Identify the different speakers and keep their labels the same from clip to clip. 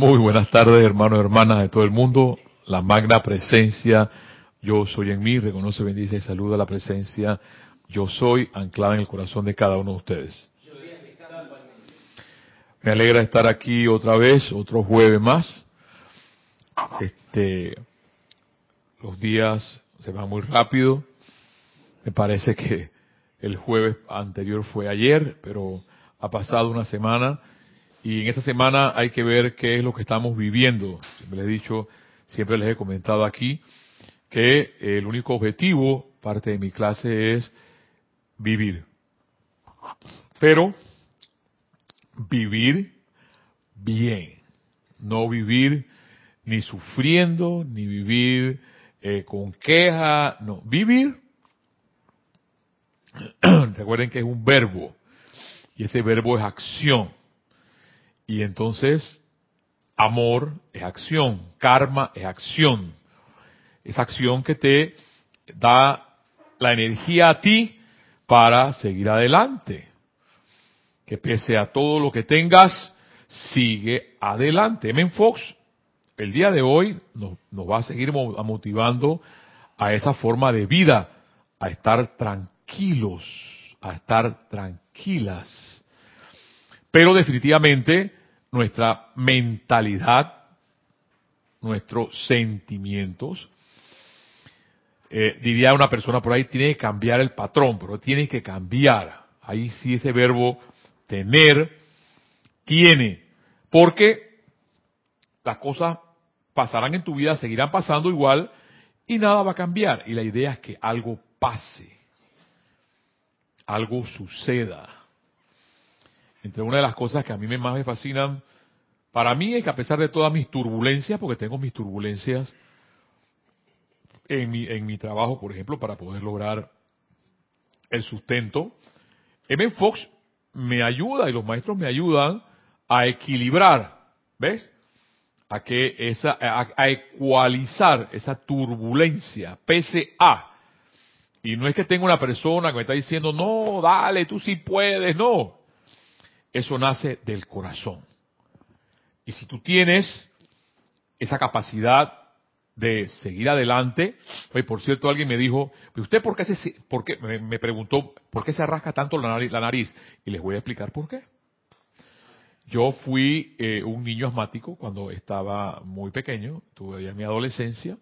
Speaker 1: Muy buenas tardes, hermanos y hermanas de todo el mundo. La magna presencia, yo soy en mí, reconoce, bendice y saluda la presencia, yo soy anclada en el corazón de cada uno de ustedes. Me alegra estar aquí otra vez, otro jueves más. Este, los días se van muy rápido. Me parece que el jueves anterior fue ayer, pero ha pasado una semana y en esta semana hay que ver qué es lo que estamos viviendo. Siempre les he dicho, siempre les he comentado aquí que el único objetivo, parte de mi clase, es vivir. Pero vivir bien. No vivir ni sufriendo, ni vivir eh, con queja, no. Vivir, recuerden que es un verbo, y ese verbo es acción. Y entonces, amor es acción, karma es acción. Es acción que te da la energía a ti para seguir adelante. Que pese a todo lo que tengas, sigue adelante. Men Fox, el día de hoy nos, nos va a seguir motivando a esa forma de vida, a estar tranquilos, a estar tranquilas. Pero definitivamente nuestra mentalidad, nuestros sentimientos. Eh, diría una persona por ahí, tiene que cambiar el patrón, pero tiene que cambiar. Ahí sí ese verbo tener, tiene. Porque las cosas pasarán en tu vida, seguirán pasando igual y nada va a cambiar. Y la idea es que algo pase, algo suceda entre una de las cosas que a mí más me fascinan, para mí es que a pesar de todas mis turbulencias, porque tengo mis turbulencias en mi, en mi trabajo, por ejemplo, para poder lograr el sustento, M. Fox me ayuda y los maestros me ayudan a equilibrar, ¿ves? A que esa, a, a ecualizar esa turbulencia, pese a. Y no es que tenga una persona que me está diciendo, no, dale, tú sí puedes, no. Eso nace del corazón. Y si tú tienes esa capacidad de seguir adelante, oye, por cierto, alguien me dijo, ¿usted por qué se, por qué, me, preguntó, ¿por qué se arrasca tanto la nariz? Y les voy a explicar por qué. Yo fui eh, un niño asmático cuando estaba muy pequeño, tuve ya mi adolescencia,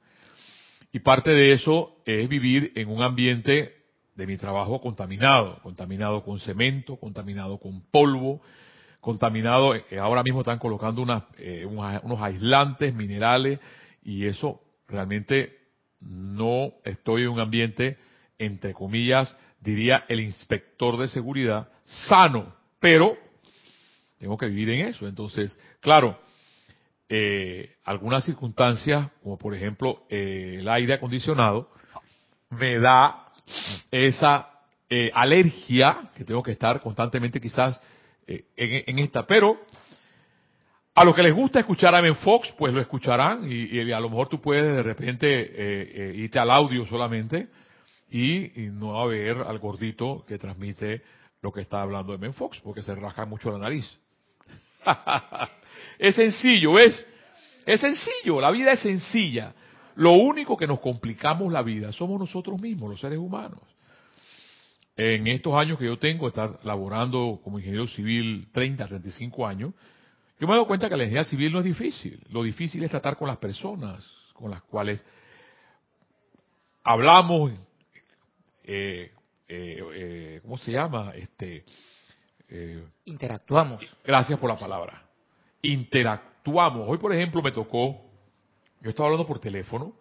Speaker 1: y parte de eso es vivir en un ambiente de mi trabajo contaminado, contaminado con cemento, contaminado con polvo, contaminado, eh, ahora mismo están colocando eh, unos aislantes minerales y eso realmente no estoy en un ambiente, entre comillas, diría el inspector de seguridad, sano, pero tengo que vivir en eso. Entonces, claro, eh, algunas circunstancias, como por ejemplo el aire acondicionado, me da esa eh, alergia que tengo que estar constantemente quizás eh, en, esta. Pero a los que les gusta escuchar a Ben Fox, pues lo escucharán y, a lo mejor tú puedes de repente eh, irte al audio solamente y, no a ver al gordito que transmite lo que está hablando de Ben Fox, porque se rasca mucho la nariz. es sencillo, ¿ves? Es sencillo, la vida es sencilla. Lo único que nos complicamos la vida somos nosotros mismos, los seres humanos. En estos años que yo tengo, estar laborando como ingeniero civil 30, 35 años, yo me he dado cuenta que la ingeniería civil no es difícil. Lo difícil es tratar con las personas con las cuales hablamos, eh, eh, eh, ¿cómo se llama? Este,
Speaker 2: Interactuamos.
Speaker 1: Gracias por la palabra. Interactuamos. Hoy, por ejemplo, me tocó yo estaba hablando por teléfono,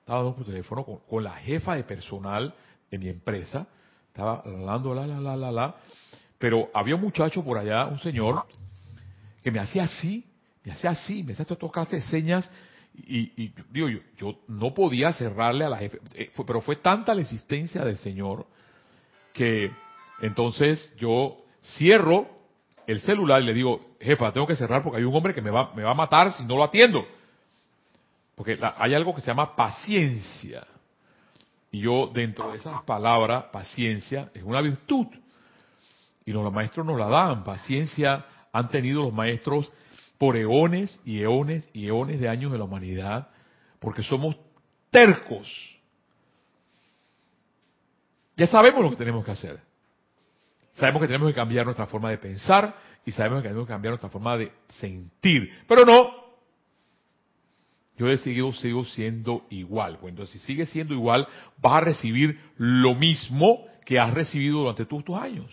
Speaker 1: estaba hablando por teléfono con, la jefa de personal de mi empresa, estaba hablando, la, la, la, la, la, pero había un muchacho por allá, un señor, que me hacía así, me hacía así, me hacía todas de señas, y, digo, yo, yo, no podía cerrarle a la jefa, eh, pero fue tanta la existencia del señor que entonces yo cierro el celular y le digo, jefa, tengo que cerrar porque hay un hombre que me va, me va a matar si no lo atiendo. Porque hay algo que se llama paciencia. Y yo, dentro de esas palabras, paciencia es una virtud. Y los maestros nos la dan. Paciencia han tenido los maestros por eones y eones y eones de años de la humanidad, porque somos tercos. Ya sabemos lo que tenemos que hacer. Sabemos que tenemos que cambiar nuestra forma de pensar y sabemos que tenemos que cambiar nuestra forma de sentir. Pero no. Yo he seguido, sigo siendo igual. Pues entonces, si sigues siendo igual, vas a recibir lo mismo que has recibido durante todos tus años.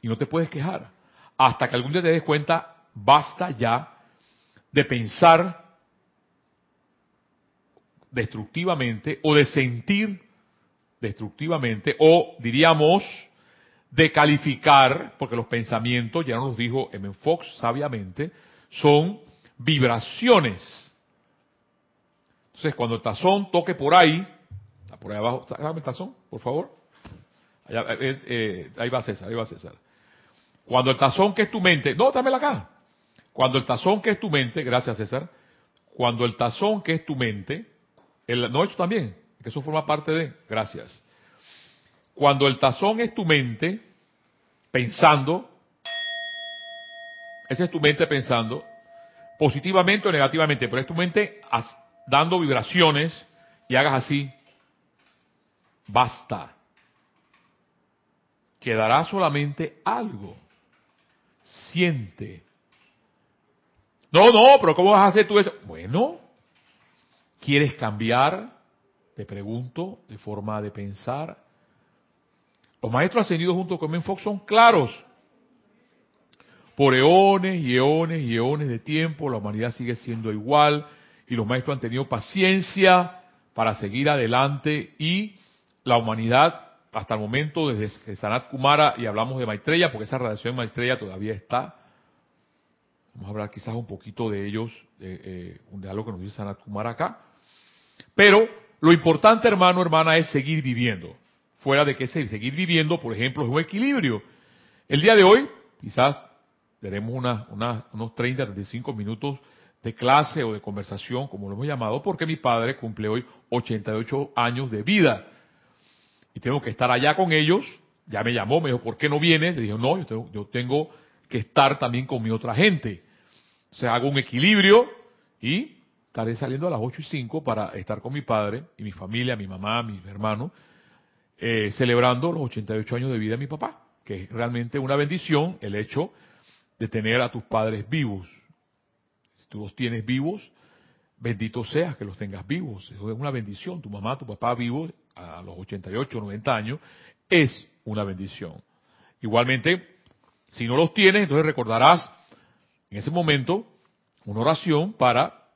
Speaker 1: Y no te puedes quejar. Hasta que algún día te des cuenta, basta ya de pensar destructivamente o de sentir destructivamente o diríamos de calificar, porque los pensamientos, ya nos dijo M. Fox sabiamente, son vibraciones. Entonces, cuando el tazón toque por ahí, por ahí abajo, sácame el tazón, por favor. Eh, eh, ahí va César, ahí va César. Cuando el tazón que es tu mente, no, dámela acá. Cuando el tazón que es tu mente, gracias César, cuando el tazón que es tu mente, no, eso también, que eso forma parte de, gracias. Cuando el tazón es tu mente, pensando, esa es tu mente pensando, positivamente o negativamente, pero es tu mente dando vibraciones y hagas así, basta. Quedará solamente algo. Siente. No, no, pero ¿cómo vas a hacer tú eso? Bueno, ¿quieres cambiar? Te pregunto, de forma de pensar. Los maestros ascendidos junto con Fox son claros. Por eones y eones y eones de tiempo, la humanidad sigue siendo igual y los maestros han tenido paciencia para seguir adelante y la humanidad hasta el momento desde Sanat Kumara y hablamos de Maitreya porque esa radiación de Maitreya todavía está. Vamos a hablar quizás un poquito de ellos, de, de algo que nos dice Sanat Kumara acá. Pero lo importante, hermano, hermana, es seguir viviendo. Fuera de que seguir viviendo, por ejemplo, es un equilibrio. El día de hoy, quizás tenemos unos 30, 35 minutos de clase o de conversación, como lo hemos llamado, porque mi padre cumple hoy 88 años de vida. Y tengo que estar allá con ellos. Ya me llamó, me dijo, ¿por qué no vienes? Le dije, no, yo tengo, yo tengo que estar también con mi otra gente. O sea, hago un equilibrio y estaré saliendo a las 8 y 5 para estar con mi padre y mi familia, mi mamá, mis hermanos, eh, celebrando los 88 años de vida de mi papá, que es realmente una bendición el hecho de tener a tus padres vivos. Tú los tienes vivos, bendito seas que los tengas vivos. Eso es una bendición. Tu mamá, tu papá vivos a los 88, 90 años, es una bendición. Igualmente, si no los tienes, entonces recordarás en ese momento una oración para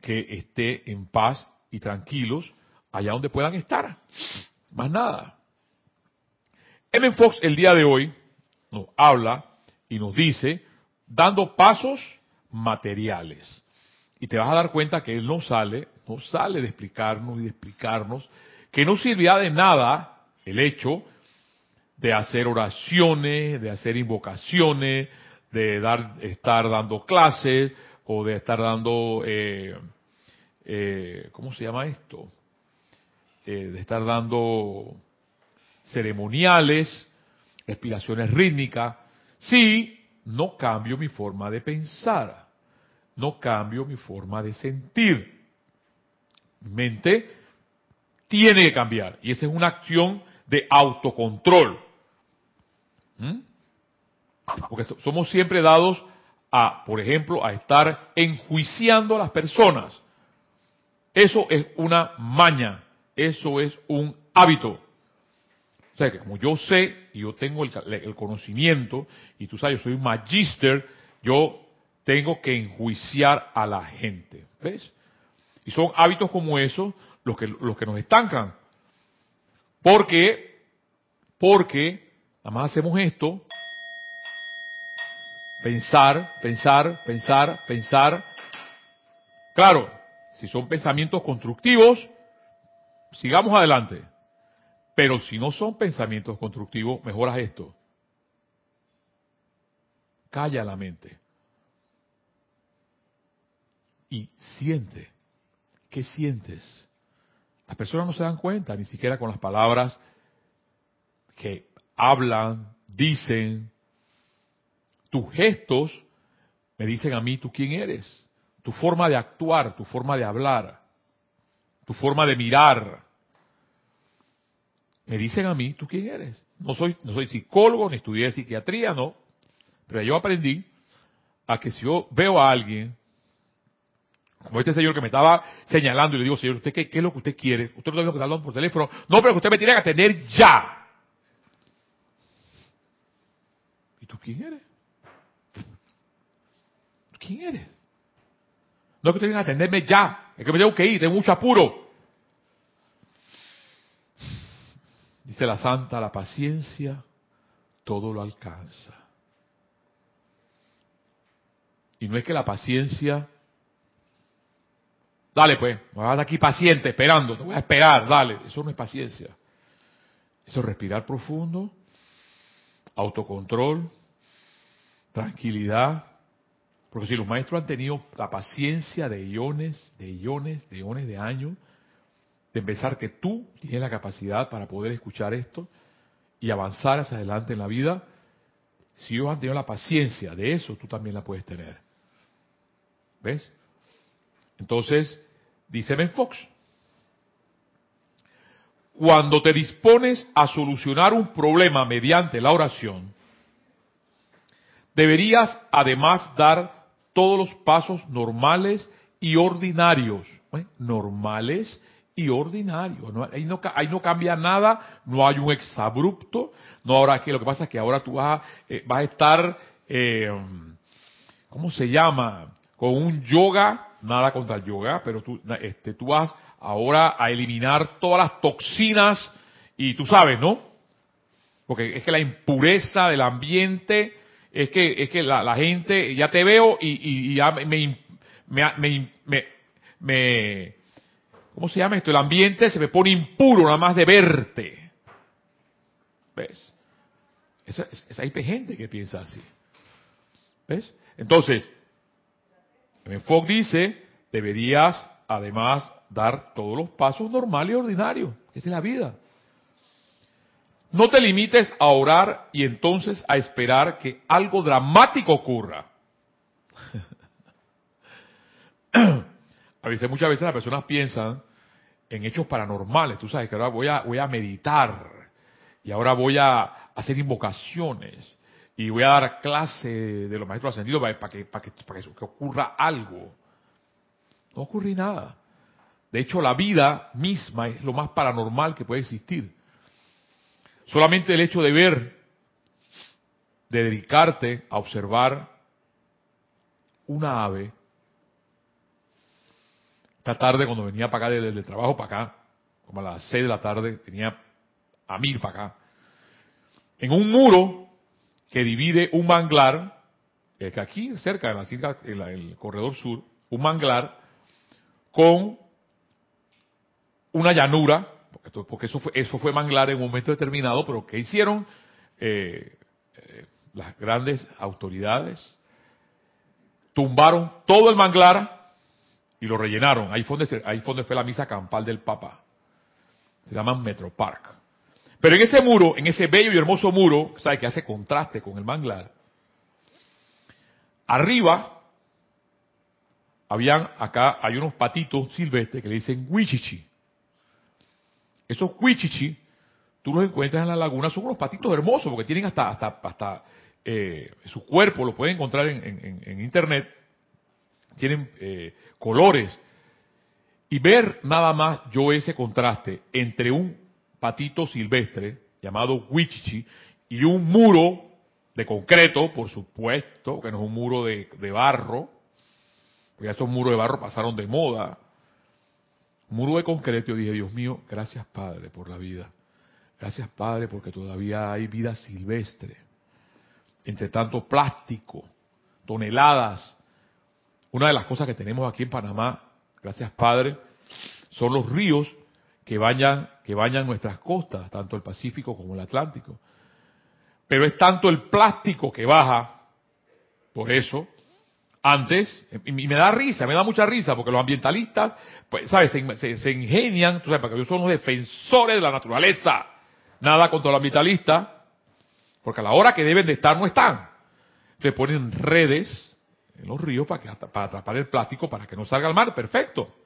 Speaker 1: que esté en paz y tranquilos allá donde puedan estar. Más nada. M. Fox el día de hoy nos habla y nos dice, dando pasos materiales. Y te vas a dar cuenta que él no sale, no sale de explicarnos y de explicarnos que no sirvía de nada el hecho de hacer oraciones, de hacer invocaciones, de dar, estar dando clases, o de estar dando, eh, eh, ¿cómo se llama esto? Eh, de estar dando ceremoniales, respiraciones rítmicas, si no cambio mi forma de pensar, no cambio mi forma de sentir. Mi mente tiene que cambiar y esa es una acción de autocontrol. ¿Mm? Porque somos siempre dados a, por ejemplo, a estar enjuiciando a las personas. Eso es una maña, eso es un hábito. O sea, que como yo sé y yo tengo el, conocimiento, y tú sabes, yo soy un magister, yo tengo que enjuiciar a la gente. ¿Ves? Y son hábitos como esos los que, los que nos estancan. Porque, porque, nada más hacemos esto, Pensar, pensar, pensar, pensar. Claro, si son pensamientos constructivos, sigamos adelante. Pero si no son pensamientos constructivos, mejoras esto. Calla la mente. Y siente. ¿Qué sientes? Las personas no se dan cuenta, ni siquiera con las palabras que hablan, dicen, tus gestos me dicen a mí, ¿tú quién eres? Tu forma de actuar, tu forma de hablar, tu forma de mirar. Me dicen a mí, ¿tú quién eres? No soy, no soy psicólogo, ni estudié psiquiatría, no. Pero yo aprendí a que si yo veo a alguien, como este señor que me estaba señalando, y le digo, señor, ¿usted qué, qué es lo que usted quiere? Usted no tiene que hablando por teléfono. No, pero que usted me tiene que atender ya. ¿Y tú quién eres? ¿Quién eres? No es que usted tenga que atenderme ya, es que me tengo que ir, tengo mucho apuro. Dice la santa, la paciencia todo lo alcanza. Y no es que la paciencia, dale pues, me vas aquí paciente, esperando, te voy a esperar, dale, eso no es paciencia. Eso es respirar profundo, autocontrol, tranquilidad, porque si los maestros han tenido la paciencia de iones, de iones, de iones de años, de empezar que tú tienes la capacidad para poder escuchar esto y avanzar hacia adelante en la vida, si ellos han tenido la paciencia de eso, tú también la puedes tener. ¿Ves? Entonces, dice Ben Fox, cuando te dispones a solucionar un problema mediante la oración, deberías además dar todos los pasos normales y ordinarios. ¿eh? Normales y ordinarios. No, ahí, no, ahí, no, cambia nada, no hay un exabrupto. No, ahora que lo que pasa es que ahora tú vas a, eh, vas a estar, eh, ¿cómo se llama? Con un yoga, nada contra el yoga, pero tú, este, tú vas ahora a eliminar todas las toxinas y tú sabes, ¿no? Porque es que la impureza del ambiente es que, es que la, gente, ya te veo y, ya me, me, me, me, ¿cómo se llama esto? El ambiente se me pone impuro nada más de verte. ¿Ves? Esa, esa hay gente que piensa así. ¿Ves? Entonces, Fogg dice, deberías además dar todos los pasos normales y ordinarios. Esa es la vida. No te limites a orar y entonces a esperar que algo dramático ocurra. a veces, muchas veces las personas piensan en hechos paranormales. Tú sabes que ahora voy a, voy a meditar y ahora voy a hacer invocaciones y voy a dar clase de los maestros ascendidos para, que, para, que, para que, ocurra algo. No ocurre nada. De hecho, la vida misma es lo más paranormal que puede existir. Solamente el hecho de ver, de dedicarte a observar una ave, esta tarde cuando venía para acá desde el trabajo para acá, como a las seis de la tarde, venía a mil para acá, en un muro que divide un manglar, que aquí cerca, en, la, en el corredor sur, un manglar con una llanura porque eso fue, eso fue manglar en un momento determinado, pero ¿qué hicieron eh, eh, las grandes autoridades? Tumbaron todo el manglar y lo rellenaron. Ahí fue donde, ahí fue, fue la misa campal del Papa. Se llama Metropark. Pero en ese muro, en ese bello y hermoso muro, ¿sabe? que hace contraste con el manglar, arriba habían acá, hay unos patitos silvestres que le dicen huichichi. Esos cuichichi, tú los encuentras en la laguna, son unos patitos hermosos porque tienen hasta, hasta, hasta eh, su cuerpo, lo pueden encontrar en, internet, tienen eh, colores. Y ver nada más yo ese contraste entre un patito silvestre llamado Huichichi y un muro de concreto, por supuesto, que no es un muro de, de barro, porque estos muros de barro pasaron de moda, muro de concreto, dije, Dios mío, gracias Padre por la vida. Gracias Padre porque todavía hay vida silvestre. Entre tanto plástico, toneladas. Una de las cosas que tenemos aquí en Panamá, gracias Padre, son los ríos que bañan, que bañan nuestras costas, tanto el Pacífico como el Atlántico. Pero es tanto el plástico que baja, por eso, antes, y me da risa, me da mucha risa, porque los ambientalistas, pues, ¿sabes? Se, ingenian, tú sabes, porque ellos son los defensores de la naturaleza. Nada contra los ambientalistas, porque a la hora que deben de estar no están. Entonces ponen redes, en los ríos para, que, para atrapar el plástico para que no salga al mar, perfecto.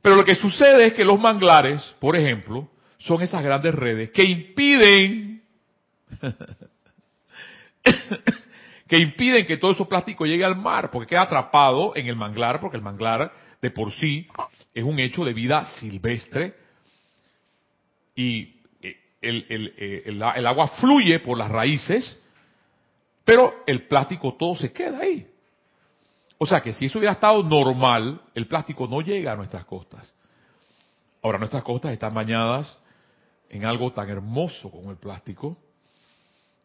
Speaker 1: Pero lo que sucede es que los manglares, por ejemplo, son esas grandes redes que impiden que impiden que todo eso plástico llegue al mar, porque queda atrapado en el manglar, porque el manglar de por sí es un hecho de vida silvestre y eh, eh, el, el, agua fluye por las raíces, pero el plástico todo se queda ahí. O sea que si eso hubiera estado normal, el plástico no llega a nuestras costas. Ahora nuestras costas están bañadas en algo tan hermoso como el plástico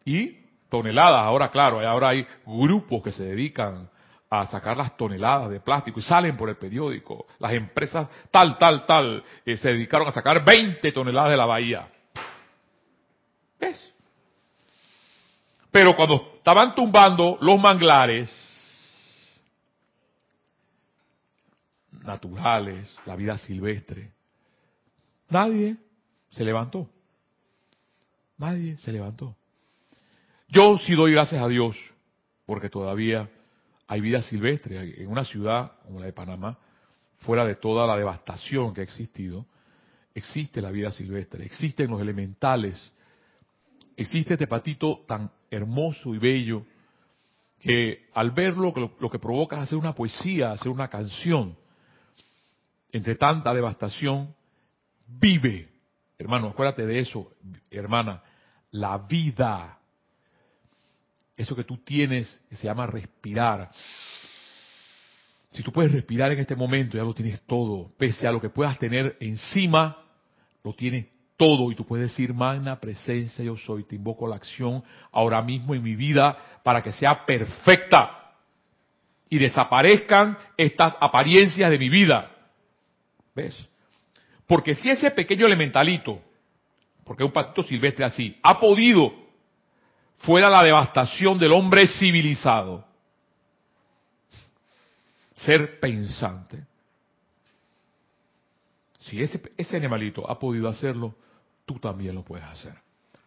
Speaker 1: y toneladas. Ahora, claro, ahora hay grupos que se dedican a sacar las toneladas de plástico y salen por el periódico. Las empresas tal, tal, tal eh, se dedicaron a sacar 20 toneladas de la bahía. ¿Ves? Pero cuando estaban tumbando los manglares naturales, la vida silvestre, nadie se levantó. Nadie se levantó. Yo sí doy gracias a Dios, porque todavía hay vida silvestre en una ciudad como la de Panamá, fuera de toda la devastación que ha existido, existe la vida silvestre, existen los elementales, existe este patito tan hermoso y bello que al verlo lo, que provoca es hacer una poesía, hacer una canción. Entre tanta devastación, vive. Hermano, acuérdate de eso, hermana. La vida eso que tú tienes se llama respirar. Si tú puedes respirar en este momento, ya lo tienes todo. Pese a lo que puedas tener encima, lo tienes todo. Y tú puedes decir, magna presencia yo soy. Te invoco la acción ahora mismo en mi vida para que sea perfecta. Y desaparezcan estas apariencias de mi vida. ¿Ves? Porque si ese pequeño elementalito, porque es un patito silvestre así, ha podido fuera la devastación del hombre civilizado. Ser pensante. Si ese, ese animalito ha podido hacerlo, tú también lo puedes hacer.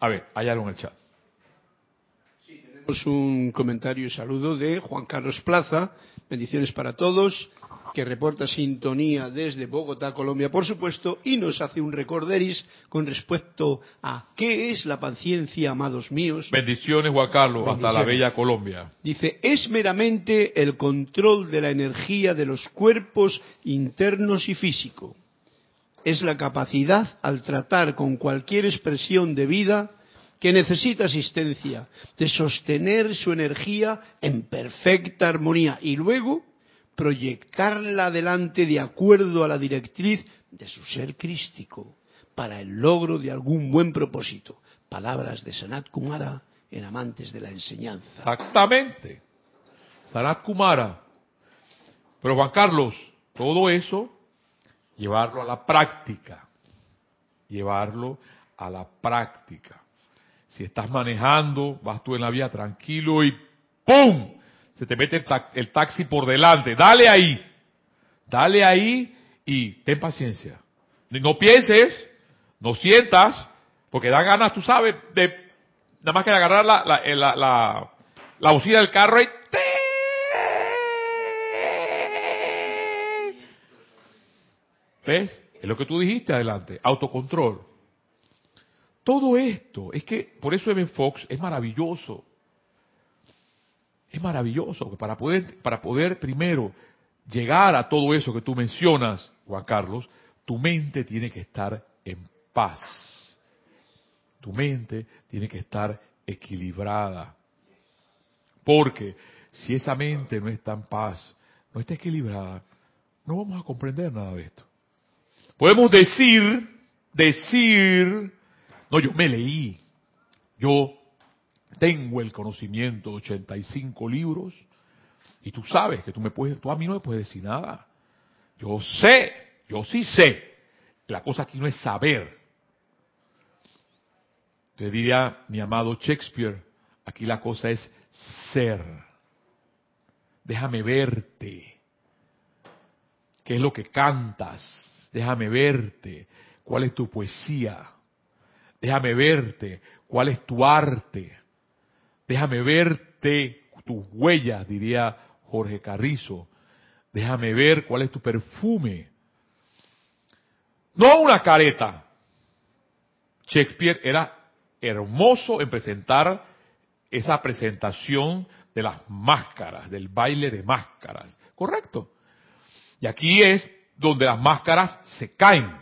Speaker 1: A ver, hay algo en el chat.
Speaker 2: Sí, tenemos un comentario y saludo de Juan Carlos Plaza. Bendiciones para todos que reporta sintonía desde Bogotá, Colombia, por supuesto, y nos hace un recorderis con respecto a qué es la paciencia, amados míos.
Speaker 1: Bendiciones, Juan Carlos, hasta la bella Colombia.
Speaker 2: Dice, es meramente el control de la energía de los cuerpos internos y físico. Es la capacidad al tratar con cualquier expresión de vida que necesita asistencia, de sostener su energía en perfecta armonía y luego proyectarla adelante de acuerdo a la directriz de su ser crístico para el logro de algún buen propósito. Palabras de Sanat Kumara en Amantes de la Enseñanza.
Speaker 1: Exactamente. Sanat Kumara. Pero Juan Carlos, todo eso, llevarlo a la práctica. Llevarlo a la práctica. Si estás manejando, vas tú en la vía tranquilo y ¡pum! Se te mete el, taxi por delante. Dale ahí. Dale ahí y ten paciencia. No pienses, no sientas, porque da ganas, tú sabes, de nada más que agarrar la, la, eh, la, la, la del carro y... ¿Ves? Es lo que tú dijiste adelante, autocontrol. Todo esto, es que por eso M. Fox es maravilloso. Es maravilloso, para poder, para poder primero llegar a todo eso que tú mencionas, Juan Carlos, tu mente tiene que estar en paz. Tu mente tiene que estar equilibrada. Porque si esa mente no está en paz, no está equilibrada, no vamos a comprender nada de esto. Podemos decir, decir, no, yo me leí, yo tengo el conocimiento de 85 libros y tú sabes que tú me puedes, tú a mí no me puedes decir nada. Yo sé, yo sí sé. La cosa aquí no es saber. Te diría mi amado Shakespeare, aquí la cosa es ser. Déjame verte. ¿Qué es lo que cantas? Déjame verte. ¿Cuál es tu poesía? Déjame verte. ¿Cuál es tu arte? Déjame verte tus huellas, diría Jorge Carrizo, déjame ver cuál es tu perfume. No una careta. Shakespeare era hermoso en presentar esa presentación de las máscaras, del baile de máscaras. ¿Correcto? Y aquí es donde las máscaras se caen.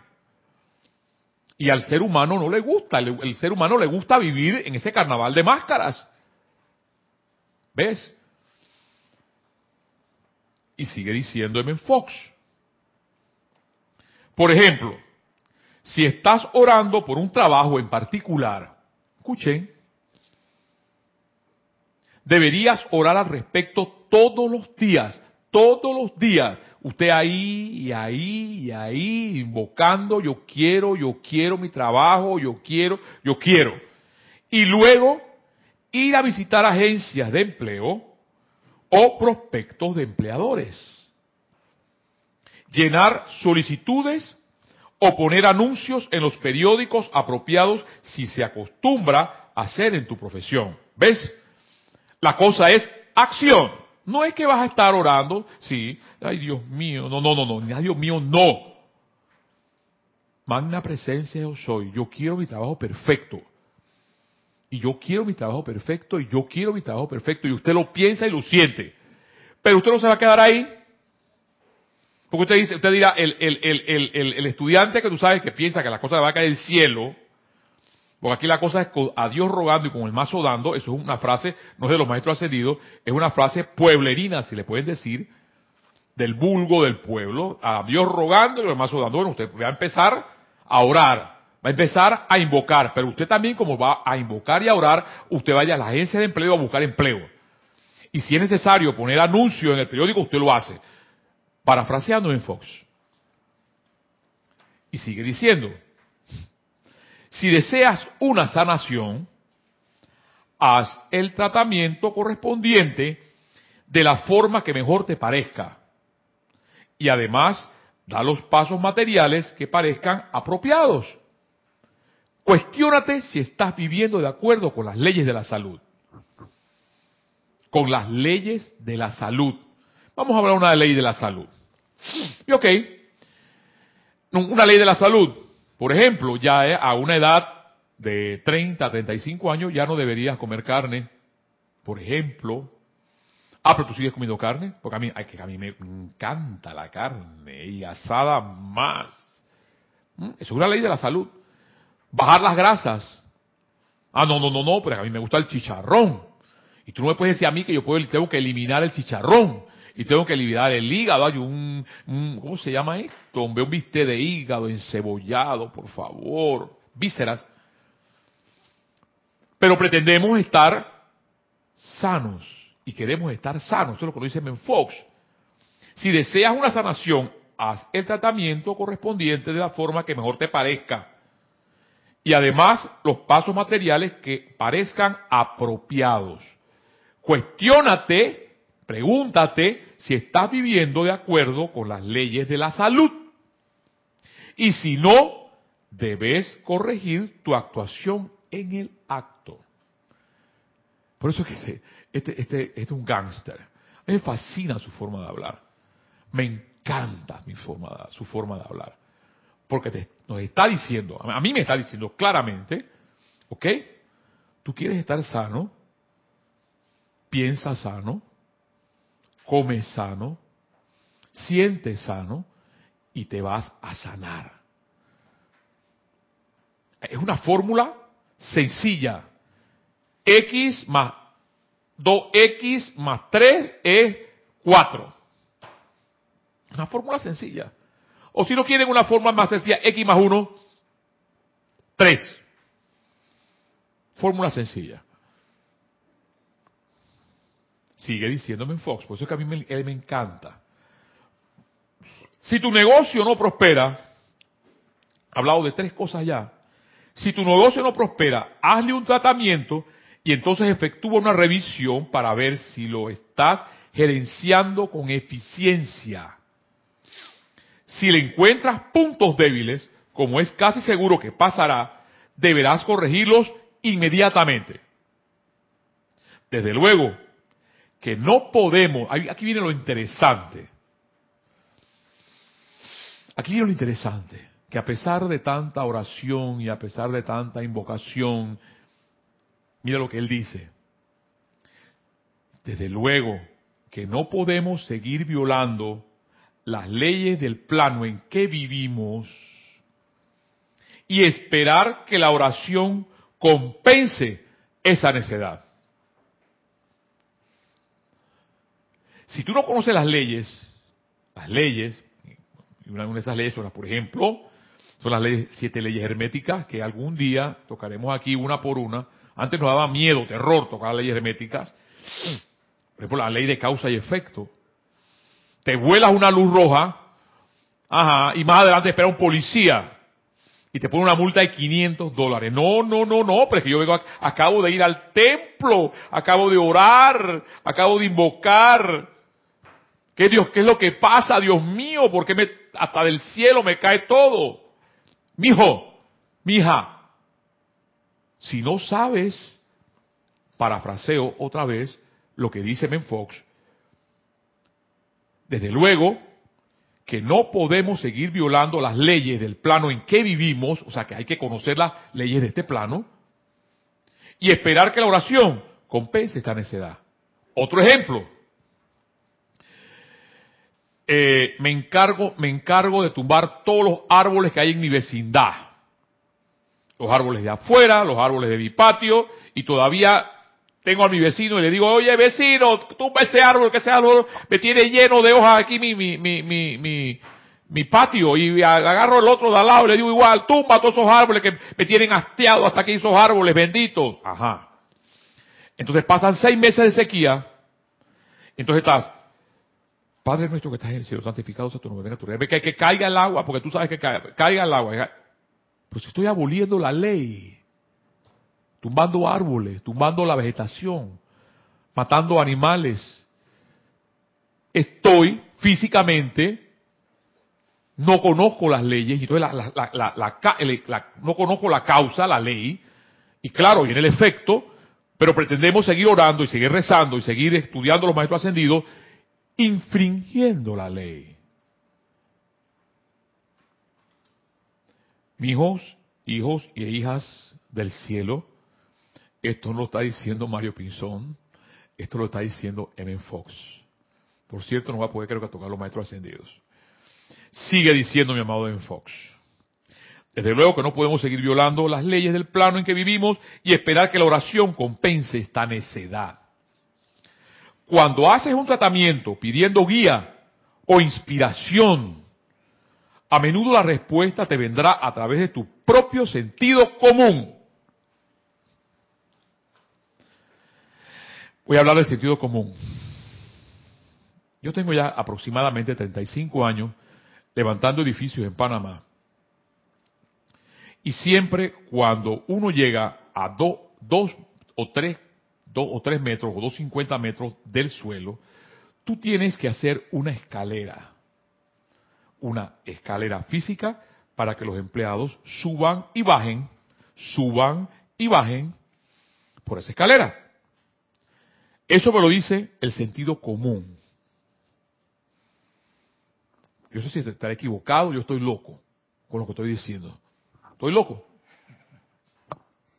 Speaker 1: Y al ser humano no le gusta, el, ser humano le gusta vivir en ese carnaval de máscaras. ¿Ves? Y sigue diciendo M. Fox. Por ejemplo, si estás orando por un trabajo en particular, escuchen, deberías orar al respecto todos los días, todos los días. Usted ahí y ahí y ahí invocando, yo quiero, yo quiero mi trabajo, yo quiero, yo quiero. Y luego ir a visitar agencias de empleo o prospectos de empleadores. Llenar solicitudes o poner anuncios en los periódicos apropiados si se acostumbra a hacer en tu profesión. ¿Ves? La cosa es acción. No es que vas a estar orando, sí, ay Dios mío, no, no, no, no, ay Dios mío, no. Magna presencia yo soy, yo quiero mi trabajo perfecto. Y yo quiero mi trabajo perfecto, y yo quiero mi trabajo perfecto, y usted lo piensa y lo siente. Pero usted no se va a quedar ahí. Porque usted dice, usted dirá, el, el, el, el, estudiante que tú sabes que piensa que la cosa le va a caer del cielo, porque aquí la cosa es a Dios rogando y con el mazo dando, eso es una frase, no es de los maestros ascendidos, es una frase pueblerina, si le pueden decir, del vulgo del pueblo, a Dios rogando y con el mazo dando. Bueno, usted va a empezar a orar, va a empezar a invocar, pero usted también como va a invocar y a orar, usted vaya a la agencia de empleo a buscar empleo. Y si es necesario poner anuncio en el periódico, usted lo hace. Parafraseando en Fox. Y sigue diciendo, si deseas una sanación, haz el tratamiento correspondiente de la forma que mejor te parezca. Y además, da los pasos materiales que parezcan apropiados. Cuestiónate si estás viviendo de acuerdo con las leyes de la salud. Con las leyes de la salud. Vamos a hablar una ley de la salud. Y ok, una ley de la salud. Por ejemplo, ya eh, a una edad de 30 a 35 años ya no deberías comer carne. Por ejemplo. Ah, pero tú sigues comiendo carne. Porque a mí, a mí me encanta la carne y asada más. ¿Mm? Es una ley de la salud. Bajar las grasas. Ah, no, no, no, no, pero a mí me gusta el chicharrón. Y tú no me puedes decir a mí que yo puedo, tengo que eliminar el chicharrón y tengo que eliminar el hígado. Hay un, ¿cómo se llama esto? Un, un bistec de hígado encebollado, por favor. Vísceras. Pero pretendemos estar sanos y queremos estar sanos. Esto es lo que lo dice Menfox. Si deseas una sanación, haz el tratamiento correspondiente de la forma que mejor te parezca. Y además los pasos materiales que parezcan apropiados. Cuestiónate Pregúntate si estás viviendo de acuerdo con las leyes de la salud. Y si no, debes corregir tu actuación en el acto. Por eso que este, este, este, es un gángster. A mí me fascina su forma de hablar. Me encanta su forma de hablar. Porque nos está diciendo, a mí me está diciendo claramente, ¿ok? Tú quieres estar sano, piensa sano, come sano, siente sano y te vas a sanar. Es una fórmula sencilla. X más 2X más 3 es 4. Una fórmula sencilla. O si no quieren una fórmula más sencilla, X más 1, 3. Fórmula sencilla. Sigue diciéndome en Fox, por eso es que a mí me, él me encanta. Si tu negocio no prospera, hablado de tres cosas ya. Si tu negocio no prospera, hazle un tratamiento y entonces efectúa una revisión para ver si lo estás gerenciando con eficiencia. Si le encuentras puntos débiles, como es casi seguro que pasará, deberás corregirlos inmediatamente. Desde luego, que no podemos, aquí viene lo interesante, aquí viene lo interesante, que a pesar de tanta oración y a pesar de tanta invocación, mira lo que él dice, desde luego que no podemos seguir violando las leyes del plano en que vivimos y esperar que la oración compense esa necedad. Si tú no conoces las leyes, las leyes, una de esas leyes son las, por ejemplo, son las siete leyes herméticas, que algún día tocaremos aquí una por una. Antes nos daba miedo, terror tocar las leyes herméticas. Por ejemplo, la ley de causa y efecto. Te vuelas una luz roja, ajá, y más adelante espera un policía y te pone una multa de 500 dólares. No, no, no, no, pero es que yo vengo, acabo de ir al templo, acabo de orar, acabo de invocar. ¿Qué Dios, qué es lo que pasa, Dios mío? Porque me, hasta del cielo me cae todo? Mijo, mija, si no sabes, parafraseo otra vez, lo que dice Menfox, desde luego que no podemos seguir violando las leyes del plano en que vivimos, o sea que hay que conocer las leyes de este plano, y esperar que la oración compense esta necedad. Otro ejemplo. Eh, me encargo, me encargo de tumbar todos los árboles que hay en mi vecindad. Los árboles de afuera, los árboles de mi patio, y todavía tengo a mi vecino y le digo, oye vecino, tumba ese árbol, que ese árbol me tiene lleno de hojas aquí mi, mi, mi, mi, mi, patio y agarro el otro de al lado y le digo igual, tumba todos esos árboles que me tienen hastiado hasta aquí esos árboles benditos. Ajá. Entonces pasan seis meses de sequía. Entonces estás, Padre nuestro que estás en el cielo, santificado sea tu nombre, venga tu reino. Que, que caiga el agua, porque tú sabes que caiga, caiga el agua. Pues estoy aboliendo la ley tumbando árboles, tumbando la vegetación, matando animales. Estoy físicamente, no conozco las leyes, y entonces la, no conozco la causa, la ley, y claro, viene el efecto, pero pretendemos seguir orando y seguir rezando y seguir estudiando los maestros ascendidos, infringiendo la ley. Mis hijos, hijos y hijas del cielo, esto no lo está diciendo Mario Pinzón, esto lo está diciendo M. Fox. Por cierto, no va a poder creo que tocar los maestros ascendidos. Sigue diciendo mi amado M. Fox. Desde luego que no podemos seguir violando las leyes del plano en que vivimos y esperar que la oración compense esta necedad. Cuando haces un tratamiento pidiendo guía o inspiración, a menudo la respuesta te vendrá a través de tu propio sentido común Voy a hablar del sentido común. Yo tengo ya aproximadamente 35 años levantando edificios en Panamá. Y siempre cuando uno llega a dos o tres, dos o tres metros o dos cincuenta metros del suelo, tú tienes que hacer una escalera. Una escalera física para que los empleados suban y bajen, suban y bajen por esa escalera. Eso me lo dice el sentido común. Yo sé si estaré equivocado, yo estoy loco con lo que estoy diciendo. ¿Estoy loco?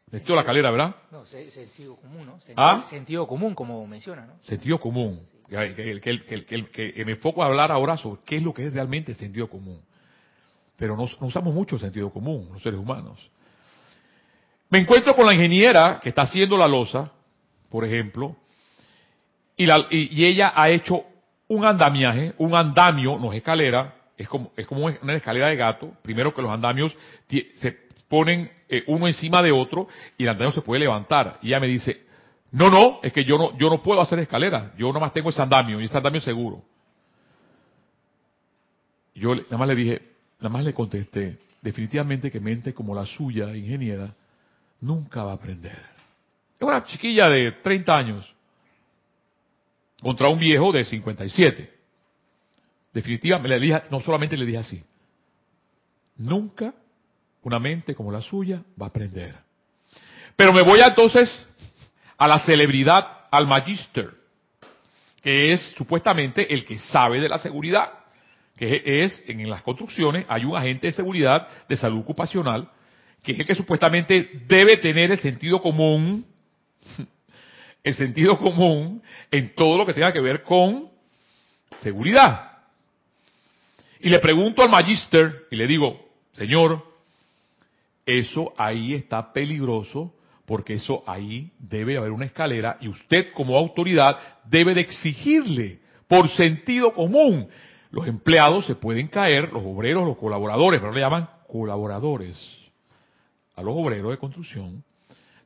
Speaker 1: Necesito la calera, ¿verdad?
Speaker 3: No, sentido común, ¿no? Sentido,
Speaker 1: ¿Ah?
Speaker 3: sentido común, como menciona, ¿no?
Speaker 1: Sentido común. Que, que, me enfoco a hablar ahora sobre qué es lo que es realmente el sentido común. Pero no, no usamos mucho el sentido común, los seres humanos. Me encuentro con la ingeniera que está haciendo la losa, por ejemplo, y, ella ha hecho un andamiaje, un andamio, no es escalera, es como, una escalera de gato. Primero que los andamios se ponen eh, uno encima de otro y el andamio se puede levantar. Y ella me dice, no, no, es que yo no, yo no puedo hacer escalera, yo nomás tengo ese andamio y ese andamio seguro. Yo le dije, nada más le contesté, definitivamente que mente como la suya, ingeniera, nunca va a aprender. Es una chiquilla de 30 años contra un viejo de 57. Definitivamente, le dije, no solamente le dije así, nunca una mente como la suya va a aprender. Pero me voy entonces a la celebridad, al magister. que es supuestamente el que sabe de la seguridad, que es en las construcciones hay un agente de seguridad de salud ocupacional, que es el que supuestamente debe tener el sentido común, el sentido común en todo lo que tenga que ver con seguridad. Y le pregunto al magister y le digo, señor, eso ahí está peligroso porque eso ahí debe haber una escalera y usted como autoridad debe de exigirle por sentido común. Los empleados se pueden caer, los obreros, los colaboradores, pero le llaman colaboradores a los obreros de construcción,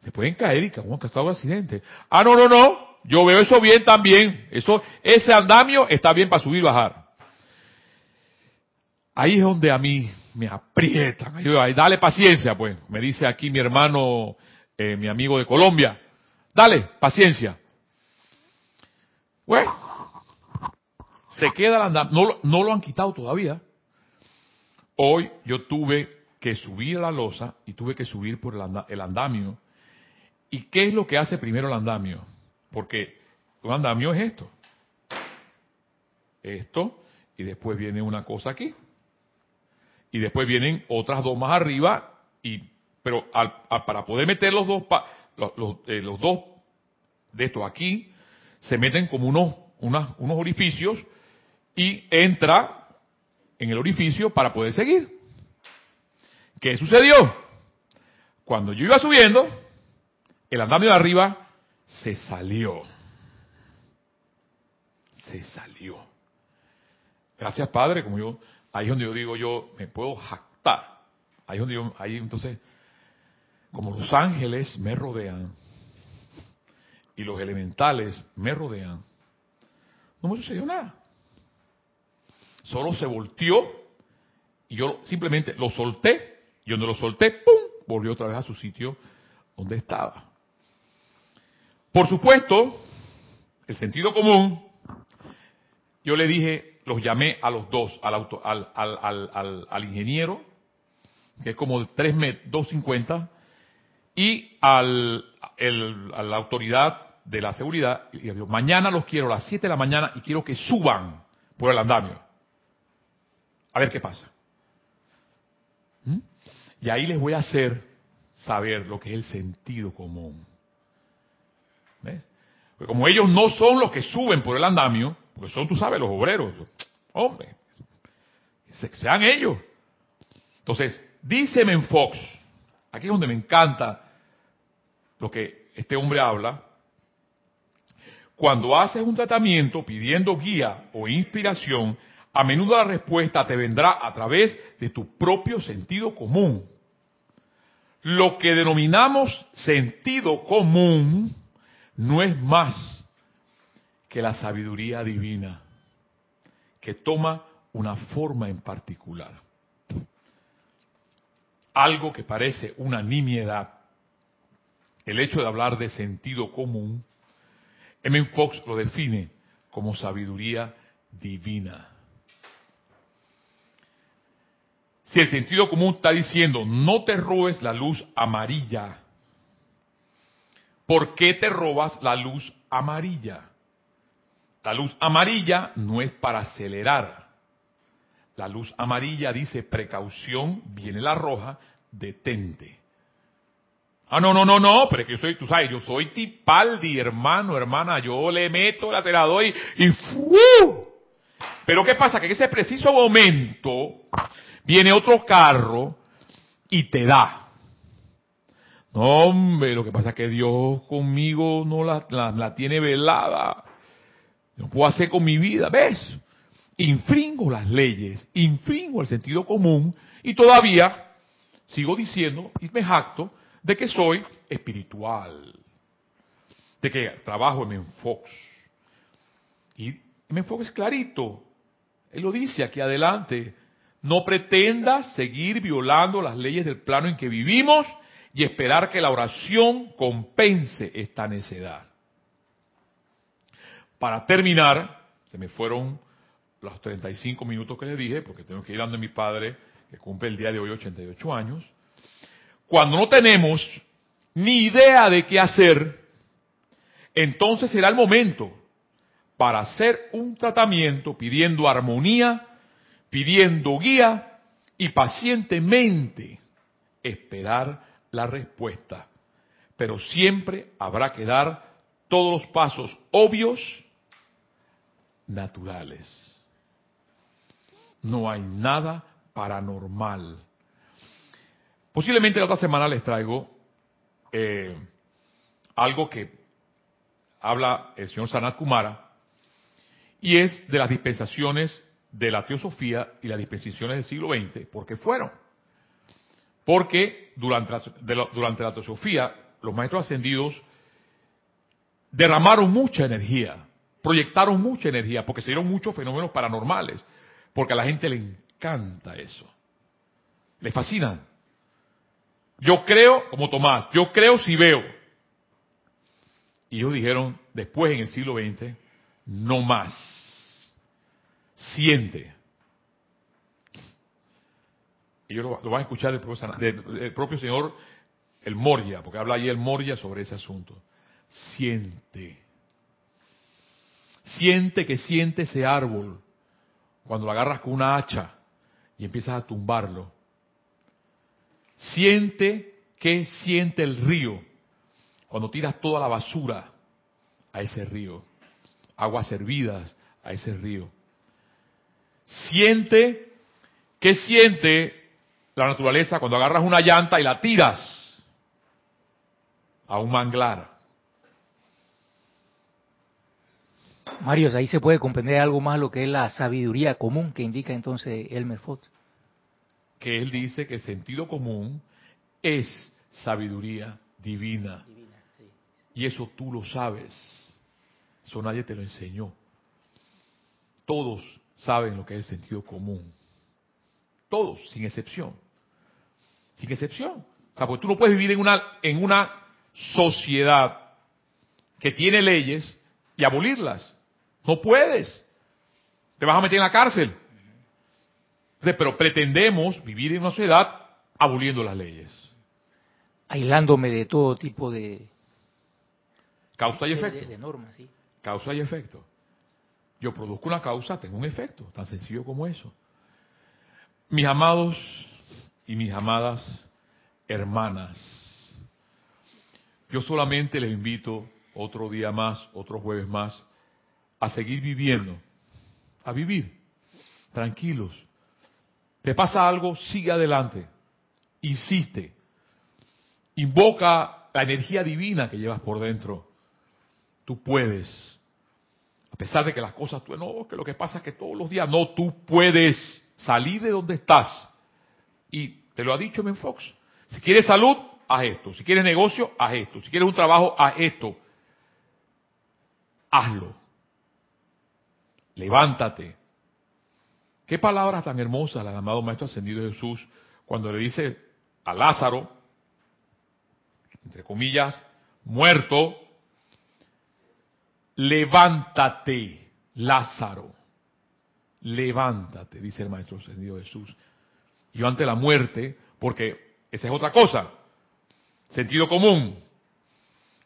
Speaker 1: se pueden caer y que han causado un accidente. Ah, no, no, no, yo veo eso bien también. Eso, ese andamio está bien para subir y bajar. Ahí es donde a mí me aprietan. Dale paciencia, pues. Me dice aquí mi hermano eh, mi amigo de Colombia. Dale, paciencia. Bueno, se queda el andamio, no, lo han quitado todavía. Hoy yo tuve que subir a la losa y tuve que subir por el andamio. ¿Y qué es lo que hace primero el andamio? Porque un andamio es esto. Esto, y después viene una cosa aquí. Y después vienen otras dos más arriba y pero para poder meter los dos, eh, los, dos de estos aquí, se meten como unos, unos orificios y entra en el orificio para poder seguir. ¿Qué sucedió? Cuando yo iba subiendo, el andamio de arriba se salió. Se salió. Gracias, Padre, como yo, ahí es donde yo digo, yo me puedo jactar. Ahí es donde yo, ahí entonces, como los ángeles me rodean y los elementales me rodean, no me sucedió nada. Solo se volteó y yo simplemente lo solté. Y donde lo solté, ¡pum! Volvió otra vez a su sitio donde estaba. Por supuesto, el sentido común, yo le dije, los llamé a los dos, al, auto, al, ingeniero, que es como de 3 metros, 250, y al, a la autoridad de la seguridad, y digo, mañana los quiero a las 7 de la mañana y quiero que suban por el andamio. A ver qué pasa. ¿Mm? Y ahí les voy a hacer saber lo que es el sentido común. Como ellos no son los que suben por el andamio, porque son, tú sabes, los obreros. Hombre, sean ellos. Entonces, dice Fox, aquí es donde me encanta lo que este hombre habla, cuando haces un tratamiento pidiendo guía o inspiración, a menudo la respuesta te vendrá a través de tu propio sentido común. Lo que denominamos sentido común no es más que la sabiduría divina, que toma una forma en particular. Algo que parece una nimiedad el hecho de hablar de sentido común, M. Fox lo define como sabiduría divina. Si el sentido común está diciendo no te robes la luz amarilla, ¿por qué te robas la luz amarilla? La luz amarilla no es para acelerar. La luz amarilla dice precaución, viene la roja, detente. Ah, no, no, no, no, pero es que yo soy, tú sabes, yo soy tipaldi, hermano, hermana, yo le meto el acelerador y, y Pero ¿qué pasa? Que en ese preciso momento viene otro carro y te da. No, hombre, lo que pasa es que Dios conmigo no la, tiene velada. No puedo hacer con mi vida, ¿ves? Infringo las leyes, infringo el sentido común y todavía sigo diciendo y me jacto de que soy espiritual, de que trabajo en Menfox. Y Menfox es clarito, él lo dice aquí adelante, no pretendas seguir violando las leyes del plano en que vivimos y esperar que la oración compense esta necedad. Para terminar, se me fueron los 35 minutos que les dije, porque tengo que ir dando a mi padre, que cumple el día de hoy 88 años. Cuando no tenemos ni idea de qué hacer, entonces será el momento para hacer un tratamiento pidiendo armonía, pidiendo guía y pacientemente esperar la respuesta. Pero siempre habrá que dar todos los pasos obvios, naturales. No hay nada paranormal. Posiblemente la otra semana les traigo eh, algo que habla el señor Sanat Kumara, y es de las dispensaciones de la teosofía y las dispensaciones del siglo XX, porque fueron. Porque durante la, durante la teosofía, los maestros ascendidos derramaron mucha energía, proyectaron mucha energía, porque se dieron muchos fenómenos paranormales, porque a la gente le encanta eso. Le fascina. Yo creo, como Tomás, yo creo si veo. Y ellos dijeron, después en el siglo XX, no más. Siente. Ellos lo, van a escuchar del propio, del propio señor el Moria, porque habla ahí el Moria sobre ese asunto. Siente. Siente que siente ese árbol cuando lo agarras con una hacha y empiezas a tumbarlo. Siente que siente el río cuando tiras toda la basura a ese río, aguas hervidas a ese río. Siente que siente la naturaleza cuando agarras una llanta y la tiras a un manglar.
Speaker 3: Mario, ahí se puede comprender algo más lo que es la sabiduría común que indica entonces Elmer Fox.
Speaker 1: Que él dice que sentido común es sabiduría divina. Y eso tú lo sabes. Eso nadie te lo enseñó. Todos saben lo que es el sentido común. Todos, sin excepción. Sin excepción. O sea, porque tú no puedes vivir en una, en una sociedad que tiene leyes y abolirlas. No puedes. Te vas a meter en la cárcel. Pero pretendemos vivir en una sociedad aboliendo las leyes.
Speaker 3: Aislándome de todo tipo de...
Speaker 1: Causa y efecto.
Speaker 3: De, normas, sí.
Speaker 1: Causa y efecto. Yo produzco una causa, tengo un efecto, tan sencillo como eso. Mis amados y mis amadas hermanas, yo solamente les invito otro día más, otro jueves más, a seguir viviendo, a vivir, tranquilos. Te pasa algo, sigue adelante, insiste, invoca la energía divina que llevas por dentro. Tú puedes, a pesar de que las cosas, tú, no, que lo que pasa es que todos los días, no, tú puedes salir de donde estás. Y te lo ha dicho Ben Fox. Si quieres salud, haz esto. Si quieres negocio, haz esto. Si quieres un trabajo, haz esto. Hazlo levántate. Qué palabras tan hermosas las amado Maestro Ascendido Jesús cuando le dice a Lázaro, entre comillas, muerto, levántate, Lázaro, levántate, dice el Maestro Ascendido Jesús. Yo ante la muerte, porque esa es otra cosa, sentido común,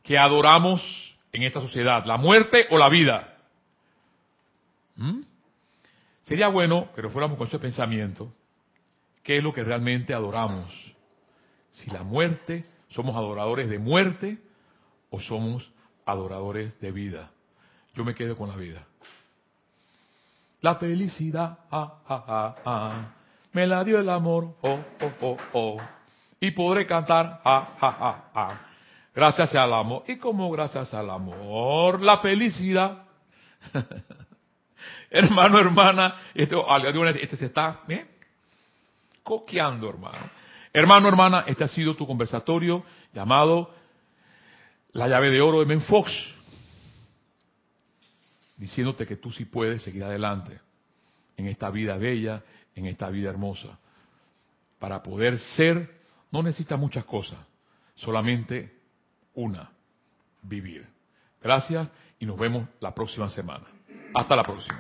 Speaker 1: que adoramos en esta sociedad, la muerte o la vida. ¿Mm? Sería bueno que nos fuéramos con ese pensamiento. ¿Qué es lo que realmente adoramos? Si la muerte, somos adoradores de muerte o somos adoradores de vida. Yo me quedo con la vida. La felicidad, ah, ah, ah, me la dio el amor, oh, oh, oh, oh. Y podré cantar, ah, ah, ah, ah. Gracias al amor. ¿Y como gracias al amor? La felicidad. Hermano, hermana, este, este se está ¿eh? coqueando, hermano. Hermano, hermana, este ha sido tu conversatorio llamado La llave de oro de Menfox, diciéndote que tú sí puedes seguir adelante en esta vida bella, en esta vida hermosa. Para poder ser, no necesitas muchas cosas, solamente una, vivir. Gracias y nos vemos la próxima semana. Hasta la próxima.